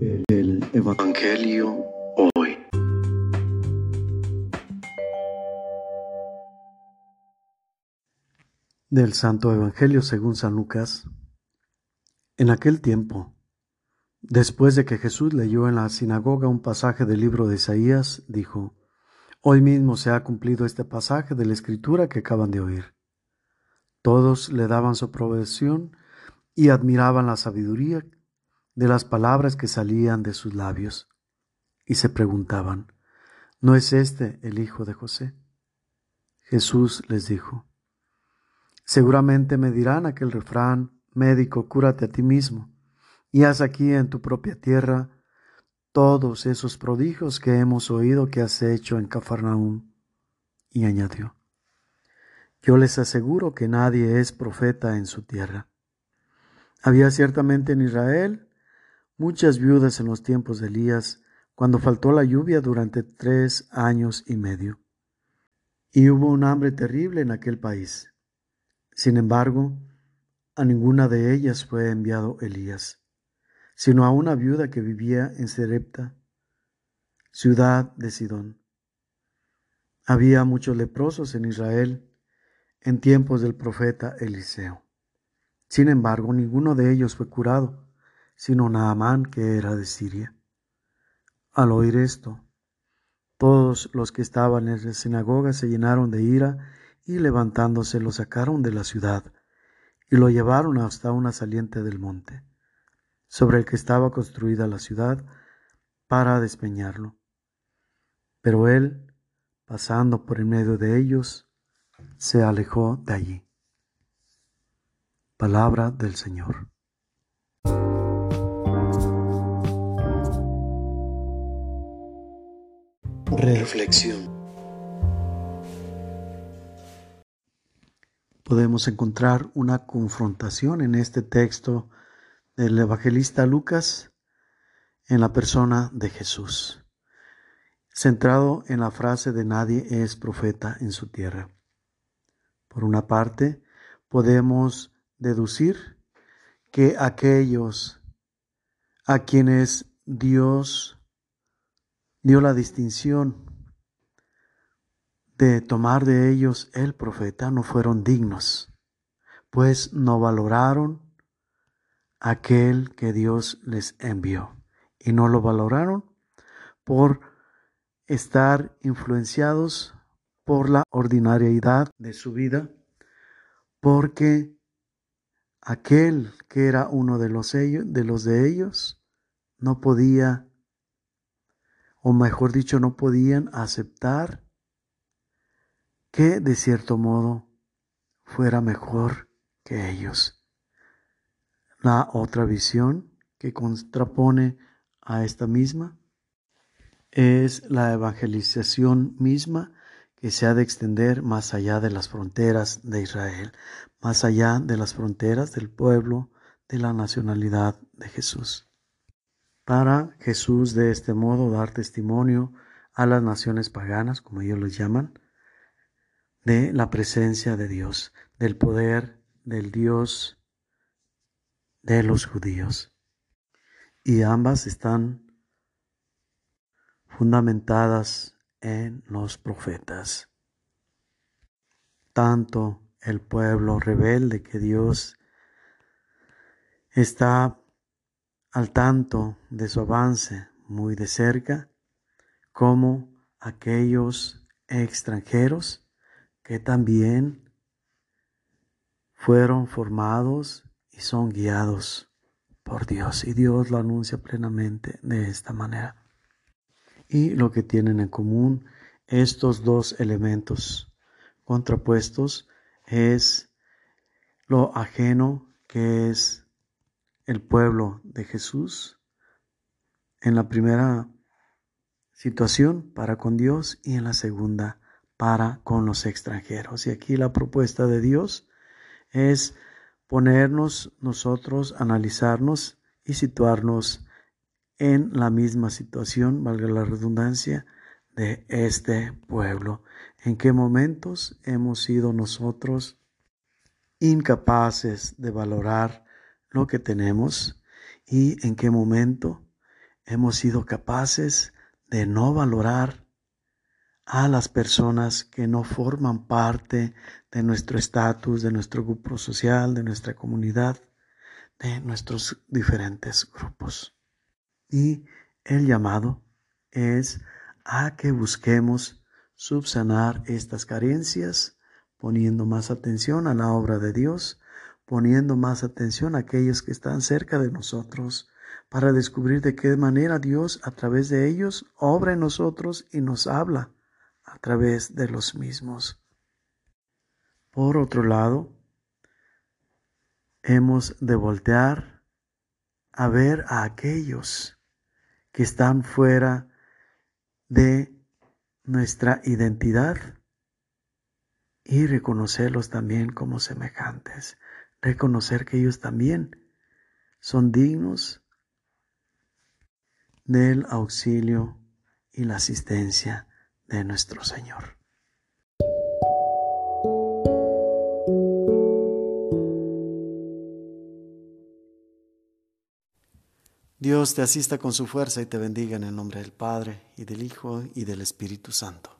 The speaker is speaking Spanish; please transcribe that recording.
El Evangelio hoy. Del Santo Evangelio según San Lucas. En aquel tiempo, después de que Jesús leyó en la sinagoga un pasaje del libro de Isaías, dijo, Hoy mismo se ha cumplido este pasaje de la escritura que acaban de oír. Todos le daban su aprobación y admiraban la sabiduría de las palabras que salían de sus labios, y se preguntaban, ¿no es este el hijo de José? Jesús les dijo, seguramente me dirán aquel refrán, médico, cúrate a ti mismo, y haz aquí en tu propia tierra todos esos prodigios que hemos oído que has hecho en Cafarnaúm. Y añadió, yo les aseguro que nadie es profeta en su tierra. Había ciertamente en Israel muchas viudas en los tiempos de Elías, cuando faltó la lluvia durante tres años y medio. Y hubo un hambre terrible en aquel país. Sin embargo, a ninguna de ellas fue enviado Elías, sino a una viuda que vivía en Serepta, ciudad de Sidón. Había muchos leprosos en Israel en tiempos del profeta Eliseo. Sin embargo, ninguno de ellos fue curado, sino Naamán, que era de Siria. Al oír esto, todos los que estaban en la sinagoga se llenaron de ira y levantándose lo sacaron de la ciudad y lo llevaron hasta una saliente del monte, sobre el que estaba construida la ciudad, para despeñarlo. Pero él, pasando por en medio de ellos, se alejó de allí. Palabra del Señor. Reflexión. Podemos encontrar una confrontación en este texto del evangelista Lucas en la persona de Jesús, centrado en la frase de nadie es profeta en su tierra. Por una parte, podemos deducir que aquellos a quienes Dios dio la distinción de tomar de ellos el profeta no fueron dignos, pues no valoraron aquel que Dios les envió. Y no lo valoraron por estar influenciados por la ordinariedad de su vida, porque aquel que era uno de los, de los de ellos no podía, o mejor dicho, no podían aceptar que de cierto modo fuera mejor que ellos. La otra visión que contrapone a esta misma es la evangelización misma que se ha de extender más allá de las fronteras de Israel, más allá de las fronteras del pueblo, de la nacionalidad de Jesús. Para Jesús de este modo dar testimonio a las naciones paganas, como ellos les llaman, de la presencia de Dios, del poder del Dios de los judíos. Y ambas están fundamentadas en los profetas. Tanto el pueblo rebelde que Dios está al tanto de su avance muy de cerca, como aquellos extranjeros que también fueron formados y son guiados por Dios. Y Dios lo anuncia plenamente de esta manera y lo que tienen en común estos dos elementos contrapuestos es lo ajeno que es el pueblo de Jesús en la primera situación para con Dios y en la segunda para con los extranjeros. Y aquí la propuesta de Dios es ponernos nosotros, analizarnos y situarnos en la misma situación, valga la redundancia, de este pueblo. ¿En qué momentos hemos sido nosotros incapaces de valorar lo que tenemos y en qué momento hemos sido capaces de no valorar a las personas que no forman parte de nuestro estatus, de nuestro grupo social, de nuestra comunidad, de nuestros diferentes grupos. Y el llamado es a que busquemos subsanar estas carencias, poniendo más atención a la obra de Dios, poniendo más atención a aquellos que están cerca de nosotros, para descubrir de qué manera Dios a través de ellos obra en nosotros y nos habla a través de los mismos. Por otro lado, hemos de voltear a ver a aquellos que están fuera de nuestra identidad y reconocerlos también como semejantes, reconocer que ellos también son dignos del auxilio y la asistencia de nuestro Señor. Dios te asista con su fuerza y te bendiga en el nombre del Padre, y del Hijo, y del Espíritu Santo.